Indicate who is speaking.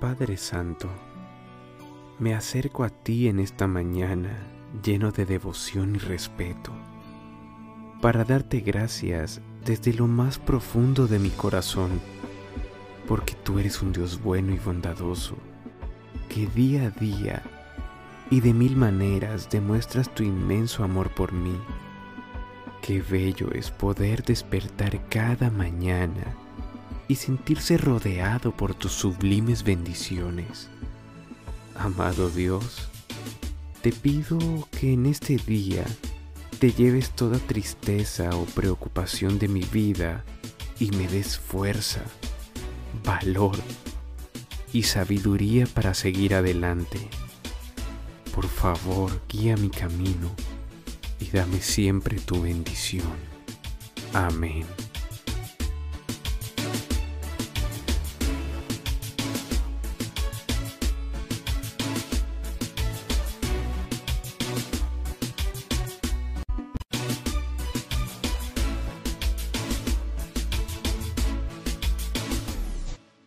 Speaker 1: Padre Santo, me acerco a ti en esta mañana lleno de devoción y respeto, para darte gracias desde lo más profundo de mi corazón, porque tú eres un Dios bueno y bondadoso, que día a día y de mil maneras demuestras tu inmenso amor por mí. Qué bello es poder despertar cada mañana y sentirse rodeado por tus sublimes bendiciones. Amado Dios, te pido que en este día te lleves toda tristeza o preocupación de mi vida y me des fuerza, valor y sabiduría para seguir adelante. Por favor, guía mi camino y dame siempre tu bendición. Amén.